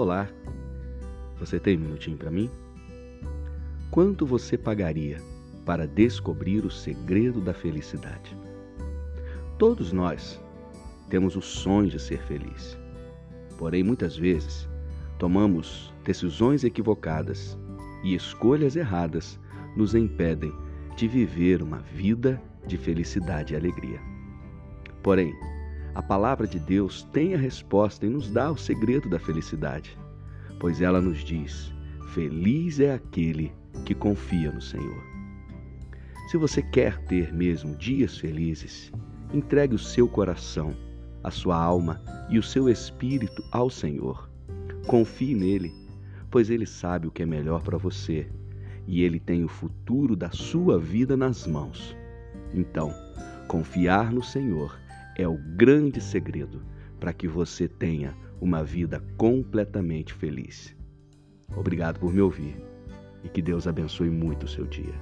Olá, você tem um minutinho para mim? Quanto você pagaria para descobrir o segredo da felicidade? Todos nós temos o sonho de ser feliz. Porém, muitas vezes, tomamos decisões equivocadas e escolhas erradas nos impedem de viver uma vida de felicidade e alegria. Porém, a palavra de Deus tem a resposta e nos dá o segredo da felicidade, pois ela nos diz: Feliz é aquele que confia no Senhor. Se você quer ter mesmo dias felizes, entregue o seu coração, a sua alma e o seu espírito ao Senhor. Confie nele, pois ele sabe o que é melhor para você e ele tem o futuro da sua vida nas mãos. Então, confiar no Senhor é o grande segredo para que você tenha uma vida completamente feliz. Obrigado por me ouvir e que Deus abençoe muito o seu dia.